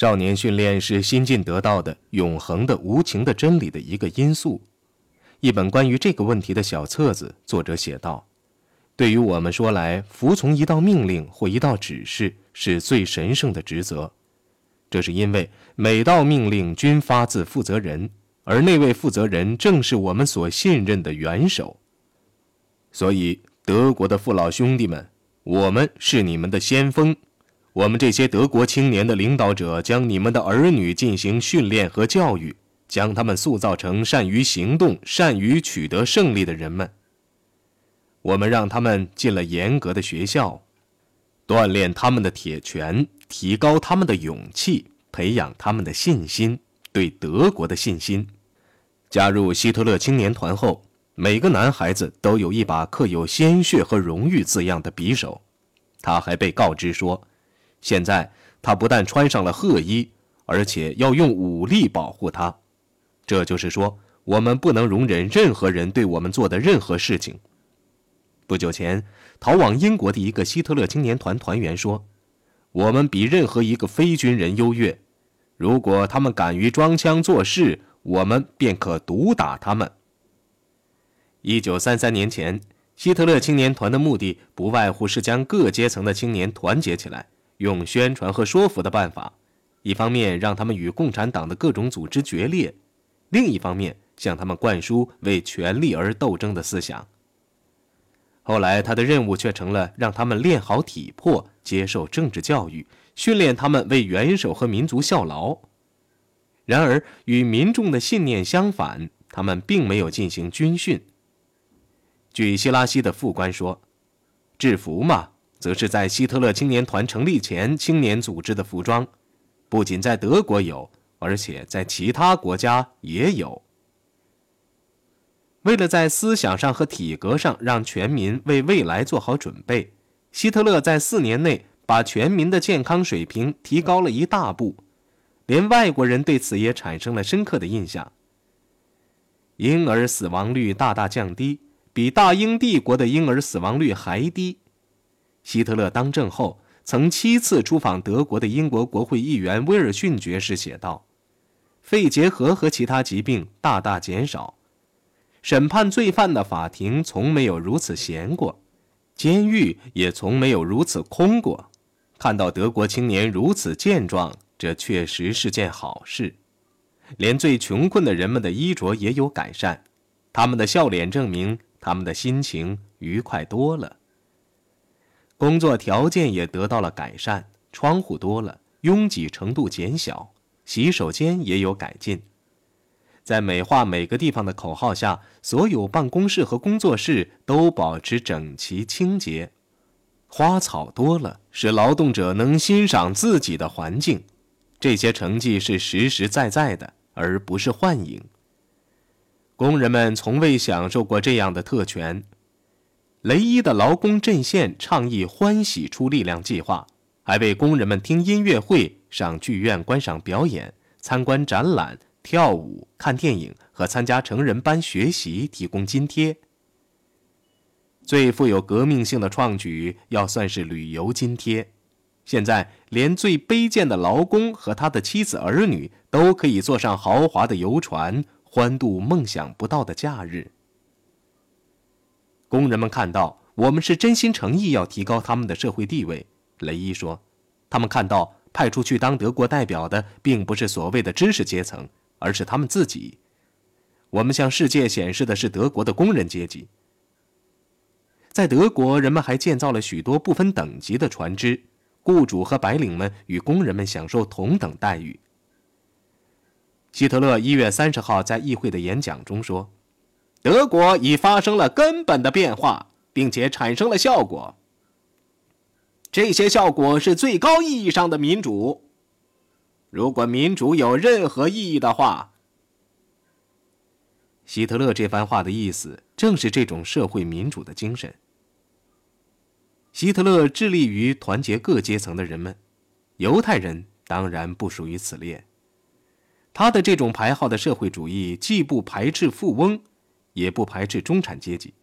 少年训练是新近得到的永恒的无情的真理的一个因素。一本关于这个问题的小册子，作者写道：“对于我们说来，服从一道命令或一道指示是最神圣的职责。这是因为每道命令均发自负责人，而那位负责人正是我们所信任的元首。所以，德国的父老兄弟们，我们是你们的先锋。”我们这些德国青年的领导者将你们的儿女进行训练和教育，将他们塑造成善于行动、善于取得胜利的人们。我们让他们进了严格的学校，锻炼他们的铁拳，提高他们的勇气，培养他们的信心，对德国的信心。加入希特勒青年团后，每个男孩子都有一把刻有鲜血和荣誉字样的匕首。他还被告知说。现在他不但穿上了褐衣，而且要用武力保护他。这就是说，我们不能容忍任何人对我们做的任何事情。不久前，逃往英国的一个希特勒青年团团员说：“我们比任何一个非军人优越。如果他们敢于装腔作势，我们便可毒打他们。”一九三三年前，希特勒青年团的目的不外乎是将各阶层的青年团结起来。用宣传和说服的办法，一方面让他们与共产党的各种组织决裂，另一方面向他们灌输为权力而斗争的思想。后来，他的任务却成了让他们练好体魄，接受政治教育，训练他们为元首和民族效劳。然而，与民众的信念相反，他们并没有进行军训。据希拉西的副官说：“制服嘛。”则是在希特勒青年团成立前，青年组织的服装，不仅在德国有，而且在其他国家也有。为了在思想上和体格上让全民为未来做好准备，希特勒在四年内把全民的健康水平提高了一大步，连外国人对此也产生了深刻的印象。婴儿死亡率大大降低，比大英帝国的婴儿死亡率还低。希特勒当政后，曾七次出访德国的英国国会议员威尔逊爵士写道：“肺结核和其他疾病大大减少，审判罪犯的法庭从没有如此闲过，监狱也从没有如此空过。看到德国青年如此健壮，这确实是件好事。连最穷困的人们的衣着也有改善，他们的笑脸证明他们的心情愉快多了。”工作条件也得到了改善，窗户多了，拥挤程度减小，洗手间也有改进。在美化每个地方的口号下，所有办公室和工作室都保持整齐清洁。花草多了，使劳动者能欣赏自己的环境。这些成绩是实实在在的，而不是幻影。工人们从未享受过这样的特权。雷伊的劳工阵线倡议“欢喜出力量”计划，还为工人们听音乐会、上剧院观赏表演、参观展览、跳舞、看电影和参加成人班学习提供津贴。最富有革命性的创举要算是旅游津贴，现在连最卑贱的劳工和他的妻子儿女都可以坐上豪华的游船，欢度梦想不到的假日。工人们看到我们是真心诚意要提高他们的社会地位，雷伊说：“他们看到派出去当德国代表的并不是所谓的知识阶层，而是他们自己。我们向世界显示的是德国的工人阶级。在德国，人们还建造了许多不分等级的船只，雇主和白领们与工人们享受同等待遇。”希特勒一月三十号在议会的演讲中说。德国已发生了根本的变化，并且产生了效果。这些效果是最高意义上的民主。如果民主有任何意义的话，希特勒这番话的意思正是这种社会民主的精神。希特勒致力于团结各阶层的人们，犹太人当然不属于此列。他的这种排号的社会主义既不排斥富翁。也不排斥中产阶级。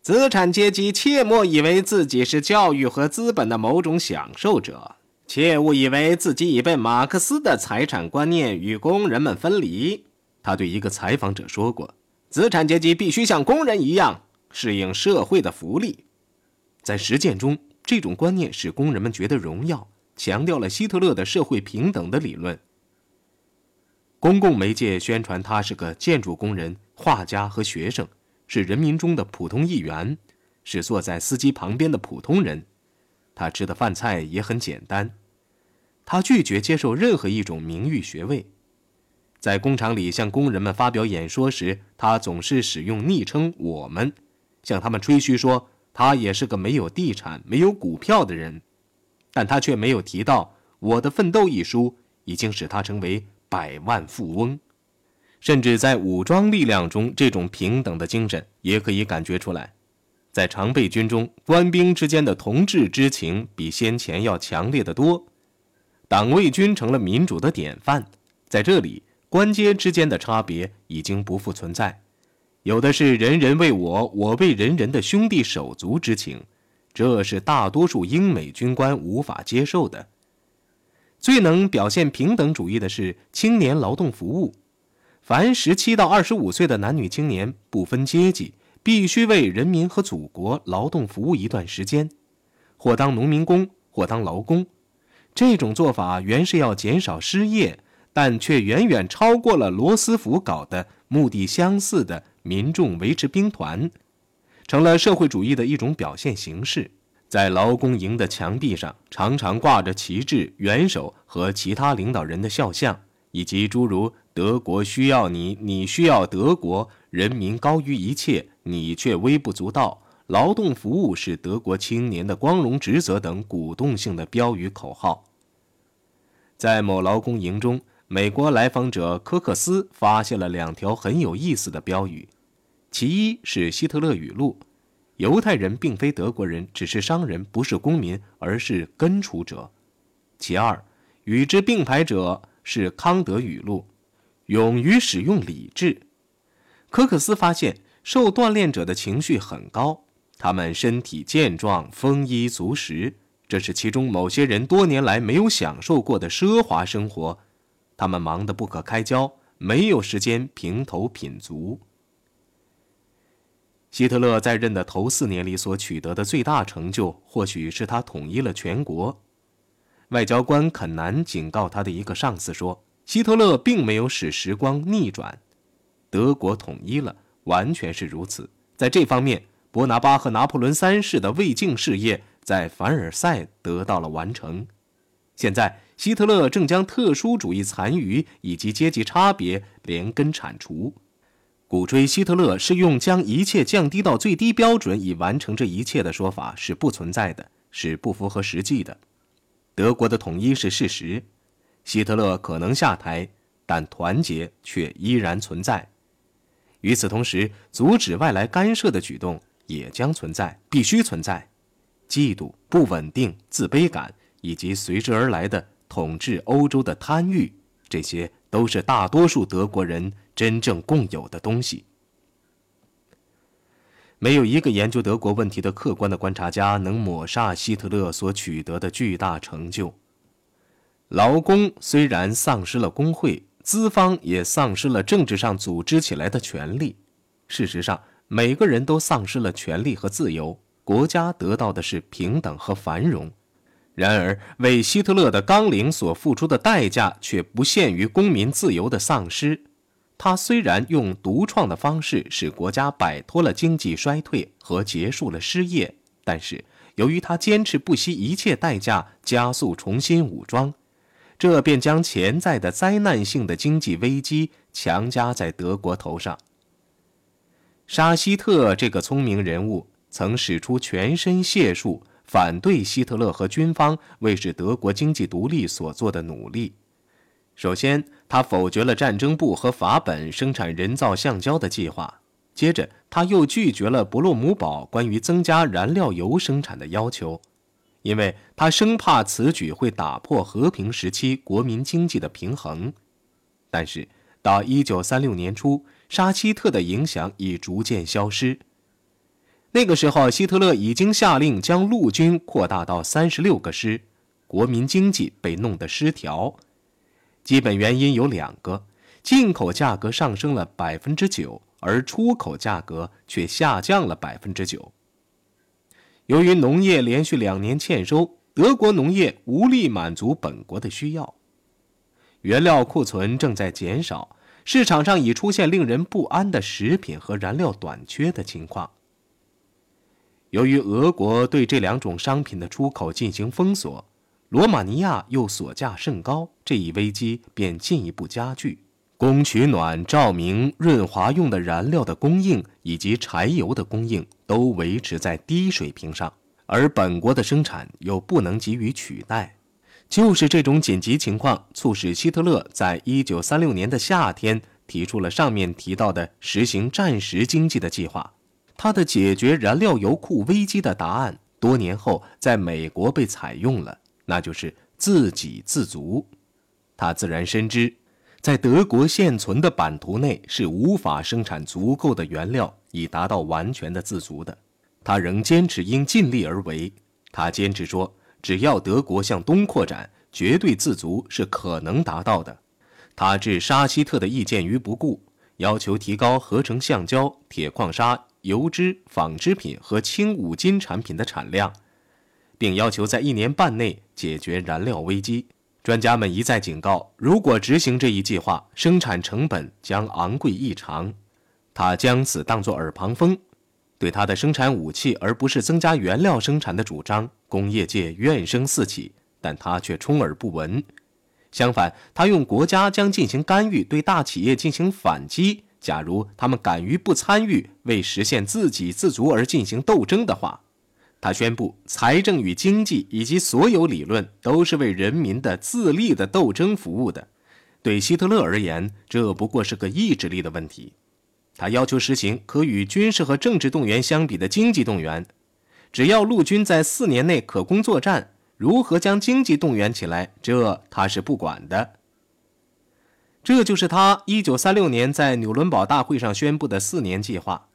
资产阶级切莫以为自己是教育和资本的某种享受者，切勿以为自己已被马克思的财产观念与工人们分离。他对一个采访者说过：“资产阶级必须像工人一样适应社会的福利。”在实践中，这种观念使工人们觉得荣耀，强调了希特勒的社会平等的理论。公共媒介宣传他是个建筑工人、画家和学生，是人民中的普通一员，是坐在司机旁边的普通人。他吃的饭菜也很简单。他拒绝接受任何一种名誉学位。在工厂里向工人们发表演说时，他总是使用昵称“我们”，向他们吹嘘说他也是个没有地产、没有股票的人。但他却没有提到《我的奋斗》一书已经使他成为百万富翁。甚至在武装力量中，这种平等的精神也可以感觉出来。在常备军中，官兵之间的同志之情比先前要强烈的多。党卫军成了民主的典范，在这里。官阶之间的差别已经不复存在，有的是人人为我，我为人人的兄弟手足之情，这是大多数英美军官无法接受的。最能表现平等主义的是青年劳动服务，凡十七到二十五岁的男女青年，不分阶级，必须为人民和祖国劳动服务一段时间，或当农民工，或当劳工。这种做法原是要减少失业。但却远远超过了罗斯福搞的目的相似的民众维持兵团，成了社会主义的一种表现形式。在劳工营的墙壁上，常常挂着旗帜、元首和其他领导人的肖像，以及诸如“德国需要你，你需要德国”“人民高于一切，你却微不足道”“劳动服务是德国青年的光荣职责”等鼓动性的标语口号。在某劳工营中。美国来访者科克斯发现了两条很有意思的标语，其一是希特勒语录：“犹太人并非德国人，只是商人，不是公民，而是根除者。”其二，与之并排者是康德语录：“勇于使用理智。”科克斯发现，受锻炼者的情绪很高，他们身体健壮，丰衣足食，这是其中某些人多年来没有享受过的奢华生活。他们忙得不可开交，没有时间评头品足。希特勒在任的头四年里所取得的最大成就，或许是他统一了全国。外交官肯南警告他的一个上司说：“希特勒并没有使时光逆转，德国统一了，完全是如此。在这方面，伯拿巴和拿破仑三世的未竟事业在凡尔赛得到了完成。现在。”希特勒正将特殊主义残余以及阶级差别连根铲除，鼓吹希特勒是用将一切降低到最低标准以完成这一切的说法是不存在的，是不符合实际的。德国的统一是事实，希特勒可能下台，但团结却依然存在。与此同时，阻止外来干涉的举动也将存在，必须存在。嫉妒、不稳定、自卑感以及随之而来的。统治欧洲的贪欲，这些都是大多数德国人真正共有的东西。没有一个研究德国问题的客观的观察家能抹杀希特勒所取得的巨大成就。劳工虽然丧失了工会，资方也丧失了政治上组织起来的权利。事实上，每个人都丧失了权利和自由，国家得到的是平等和繁荣。然而，为希特勒的纲领所付出的代价却不限于公民自由的丧失。他虽然用独创的方式使国家摆脱了经济衰退和结束了失业，但是由于他坚持不惜一切代价加速重新武装，这便将潜在的灾难性的经济危机强加在德国头上。沙希特这个聪明人物曾使出全身解数。反对希特勒和军方为使德国经济独立所做的努力。首先，他否决了战争部和法本生产人造橡胶的计划；接着，他又拒绝了伯洛姆堡关于增加燃料油生产的要求，因为他生怕此举会打破和平时期国民经济的平衡。但是，到1936年初，沙希特的影响已逐渐消失。那个时候，希特勒已经下令将陆军扩大到三十六个师，国民经济被弄得失调。基本原因有两个：进口价格上升了百分之九，而出口价格却下降了百分之九。由于农业连续两年欠收，德国农业无力满足本国的需要，原料库存正在减少，市场上已出现令人不安的食品和燃料短缺的情况。由于俄国对这两种商品的出口进行封锁，罗马尼亚又锁价甚高，这一危机便进一步加剧。供取暖、照明、润滑用的燃料的供应以及柴油的供应都维持在低水平上，而本国的生产又不能给予取代。就是这种紧急情况，促使希特勒在一九三六年的夏天提出了上面提到的实行战时经济的计划。他的解决燃料油库危机的答案，多年后在美国被采用了，那就是自给自足。他自然深知，在德国现存的版图内是无法生产足够的原料以达到完全的自足的。他仍坚持应尽力而为。他坚持说，只要德国向东扩展，绝对自足是可能达到的。他置沙希特的意见于不顾，要求提高合成橡胶、铁矿砂。油脂、纺织品和轻五金产品的产量，并要求在一年半内解决燃料危机。专家们一再警告，如果执行这一计划，生产成本将昂贵异常。他将此当作耳旁风。对他的生产武器而不是增加原料生产的主张，工业界怨声四起，但他却充耳不闻。相反，他用国家将进行干预，对大企业进行反击。假如他们敢于不参与，为实现自给自足而进行斗争的话，他宣布，财政与经济以及所有理论都是为人民的自立的斗争服务的。对希特勒而言，这不过是个意志力的问题。他要求实行可与军事和政治动员相比的经济动员，只要陆军在四年内可供作战，如何将经济动员起来，这他是不管的。这就是他一九三六年在纽伦堡大会上宣布的四年计划。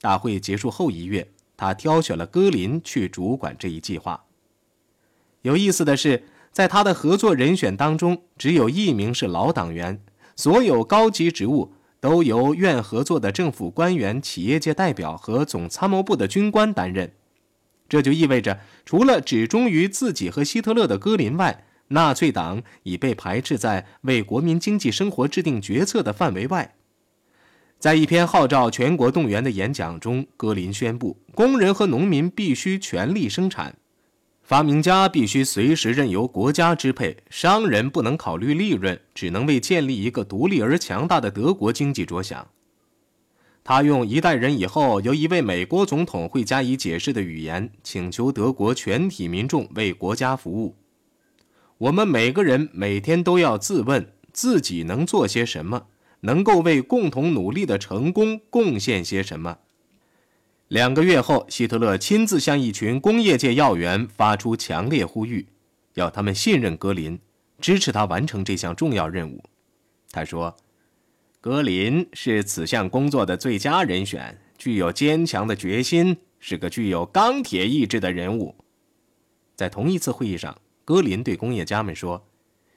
大会结束后一月，他挑选了戈林去主管这一计划。有意思的是，在他的合作人选当中，只有一名是老党员，所有高级职务都由愿合作的政府官员、企业界代表和总参谋部的军官担任。这就意味着，除了只忠于自己和希特勒的戈林外，纳粹党已被排斥在为国民经济生活制定决策的范围外。在一篇号召全国动员的演讲中，戈林宣布：工人和农民必须全力生产，发明家必须随时任由国家支配，商人不能考虑利润，只能为建立一个独立而强大的德国经济着想。他用一代人以后由一位美国总统会加以解释的语言，请求德国全体民众为国家服务。我们每个人每天都要自问自己能做些什么，能够为共同努力的成功贡献些什么。两个月后，希特勒亲自向一群工业界要员发出强烈呼吁，要他们信任格林，支持他完成这项重要任务。他说：“格林是此项工作的最佳人选，具有坚强的决心，是个具有钢铁意志的人物。”在同一次会议上。格林对工业家们说：“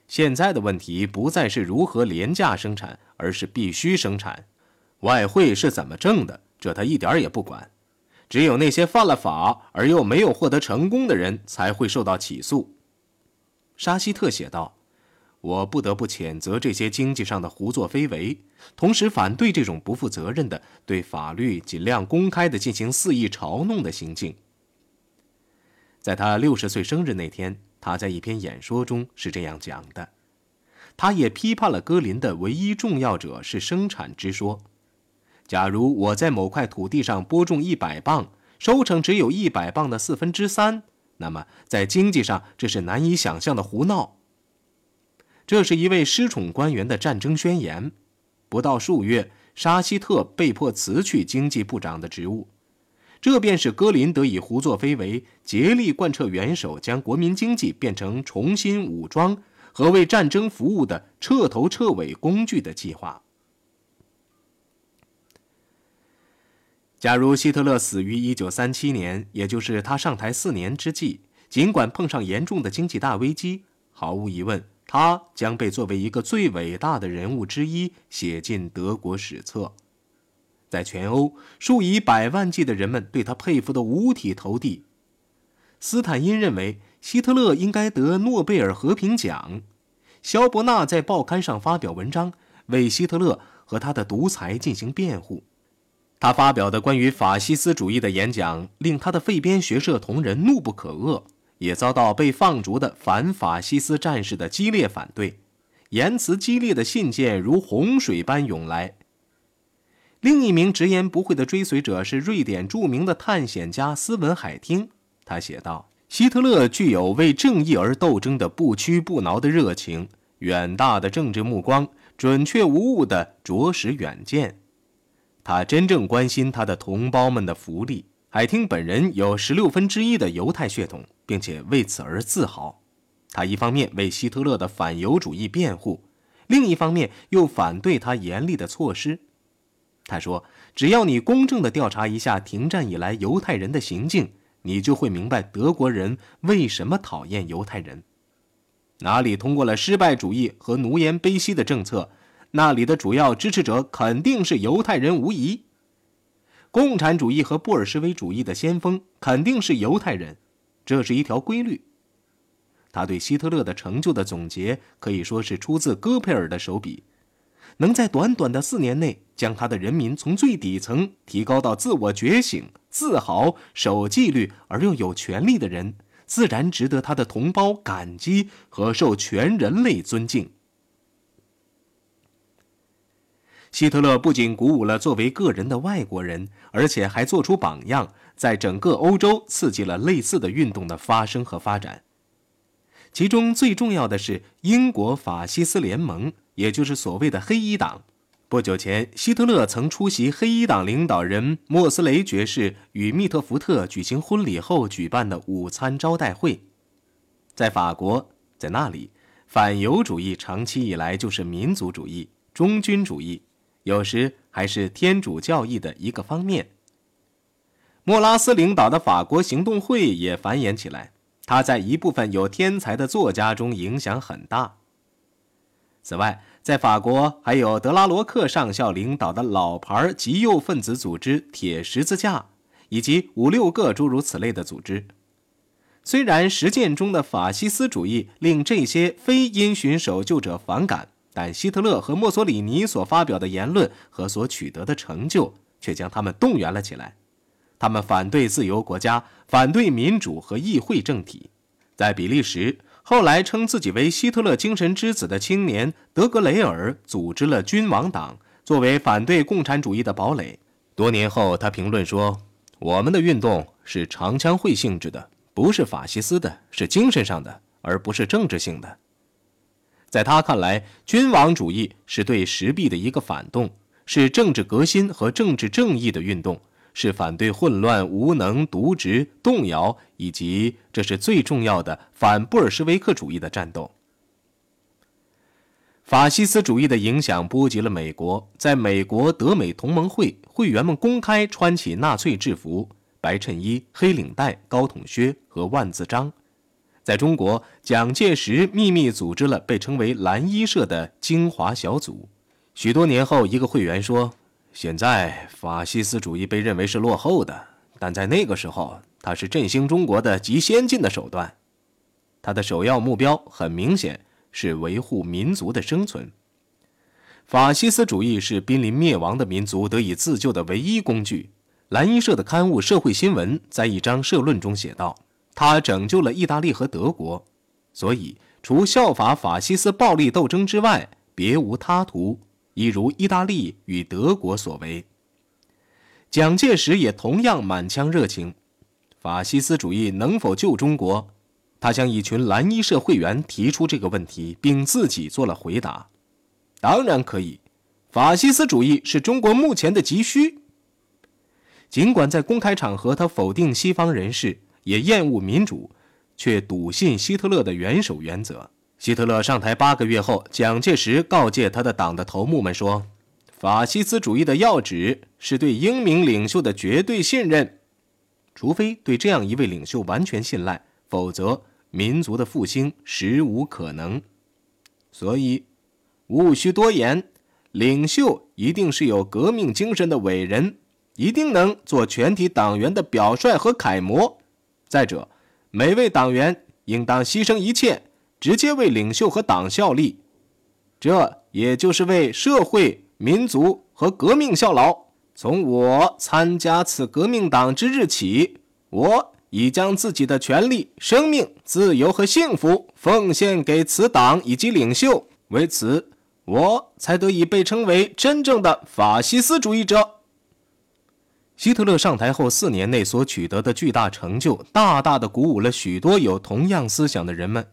现在的问题不再是如何廉价生产，而是必须生产。外汇是怎么挣的，这他一点也不管。只有那些犯了法而又没有获得成功的人才会受到起诉。”沙希特写道：“我不得不谴责这些经济上的胡作非为，同时反对这种不负责任的对法律尽量公开的进行肆意嘲弄的行径。”在他六十岁生日那天。他在一篇演说中是这样讲的，他也批判了戈林的唯一重要者是生产之说。假如我在某块土地上播种一百磅，收成只有一百磅的四分之三，那么在经济上这是难以想象的胡闹。这是一位失宠官员的战争宣言。不到数月，沙希特被迫辞去经济部长的职务。这便是戈林得以胡作非为，竭力贯彻元首将国民经济变成重新武装和为战争服务的彻头彻尾工具的计划。假如希特勒死于一九三七年，也就是他上台四年之际，尽管碰上严重的经济大危机，毫无疑问，他将被作为一个最伟大的人物之一写进德国史册。在全欧，数以百万计的人们对他佩服得五体投地。斯坦因认为希特勒应该得诺贝尔和平奖。肖伯纳在报刊上发表文章，为希特勒和他的独裁进行辩护。他发表的关于法西斯主义的演讲，令他的废边学社同仁怒不可遏，也遭到被放逐的反法西斯战士的激烈反对。言辞激烈的信件如洪水般涌来。另一名直言不讳的追随者是瑞典著名的探险家斯文海汀。他写道：“希特勒具有为正义而斗争的不屈不挠的热情，远大的政治目光，准确无误的着实远见。他真正关心他的同胞们的福利。海汀本人有十六分之一的犹太血统，并且为此而自豪。他一方面为希特勒的反犹主义辩护，另一方面又反对他严厉的措施。”他说：“只要你公正地调查一下停战以来犹太人的行径，你就会明白德国人为什么讨厌犹太人。哪里通过了失败主义和奴颜卑膝的政策，那里的主要支持者肯定是犹太人无疑。共产主义和布尔什维主义的先锋肯定是犹太人，这是一条规律。”他对希特勒的成就的总结可以说是出自戈培尔的手笔。能在短短的四年内将他的人民从最底层提高到自我觉醒、自豪、守纪律而又有权利的人，自然值得他的同胞感激和受全人类尊敬。希特勒不仅鼓舞了作为个人的外国人，而且还做出榜样，在整个欧洲刺激了类似的运动的发生和发展。其中最重要的是英国法西斯联盟。也就是所谓的黑衣党。不久前，希特勒曾出席黑衣党领导人莫斯雷爵士与密特福特举行婚礼后举办的午餐招待会。在法国，在那里，反犹主义长期以来就是民族主义、忠君主义，有时还是天主教义的一个方面。莫拉斯领导的法国行动会也繁衍起来，他在一部分有天才的作家中影响很大。此外，在法国还有德拉罗克上校领导的老牌极右分子组织“铁十字架”，以及五六个诸如此类的组织。虽然实践中的法西斯主义令这些非因循守旧者反感，但希特勒和墨索里尼所发表的言论和所取得的成就却将他们动员了起来。他们反对自由国家，反对民主和议会政体。在比利时。后来称自己为希特勒精神之子的青年德格雷尔组织了君王党，作为反对共产主义的堡垒。多年后，他评论说：“我们的运动是长枪会性质的，不是法西斯的，是精神上的，而不是政治性的。”在他看来，君王主义是对时弊的一个反动，是政治革新和政治正义的运动。是反对混乱、无能、渎职、动摇，以及这是最重要的反布尔什维克主义的战斗。法西斯主义的影响波及了美国，在美国德美同盟会会员们公开穿起纳粹制服，白衬衣、黑领带、高筒靴和万字章。在中国，蒋介石秘密组织了被称为“蓝衣社”的精华小组。许多年后，一个会员说。现在法西斯主义被认为是落后的，但在那个时候，它是振兴中国的极先进的手段。它的首要目标很明显是维护民族的生存。法西斯主义是濒临灭亡的民族得以自救的唯一工具。蓝衣社的刊物《社会新闻》在一张社论中写道：“它拯救了意大利和德国，所以除效法法西斯暴力斗争之外，别无他途。”一如意大利与德国所为，蒋介石也同样满腔热情。法西斯主义能否救中国？他向一群蓝衣社会员提出这个问题，并自己做了回答：“当然可以。法西斯主义是中国目前的急需。”尽管在公开场合他否定西方人士，也厌恶民主，却笃信希特勒的元首原则。希特勒上台八个月后，蒋介石告诫他的党的头目们说：“法西斯主义的要旨是对英明领袖的绝对信任，除非对这样一位领袖完全信赖，否则民族的复兴实无可能。所以，毋需多言，领袖一定是有革命精神的伟人，一定能做全体党员的表率和楷模。再者，每位党员应当牺牲一切，直接为领袖和党效力，这也就是为社会、民族和革命效劳。从我参加此革命党之日起，我已将自己的权利、生命、自由和幸福奉献给此党以及领袖，为此，我才得以被称为真正的法西斯主义者。希特勒上台后四年内所取得的巨大成就，大大的鼓舞了许多有同样思想的人们。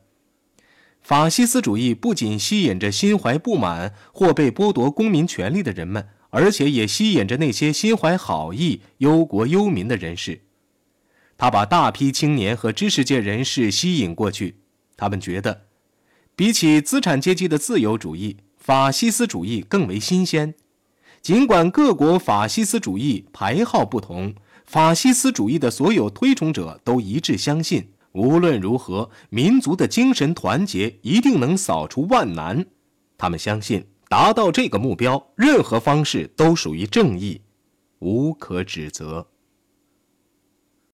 法西斯主义不仅吸引着心怀不满或被剥夺公民权利的人们，而且也吸引着那些心怀好意、忧国忧民的人士。他把大批青年和知识界人士吸引过去，他们觉得，比起资产阶级的自由主义，法西斯主义更为新鲜。尽管各国法西斯主义排号不同，法西斯主义的所有推崇者都一致相信，无论如何，民族的精神团结一定能扫除万难。他们相信，达到这个目标，任何方式都属于正义，无可指责。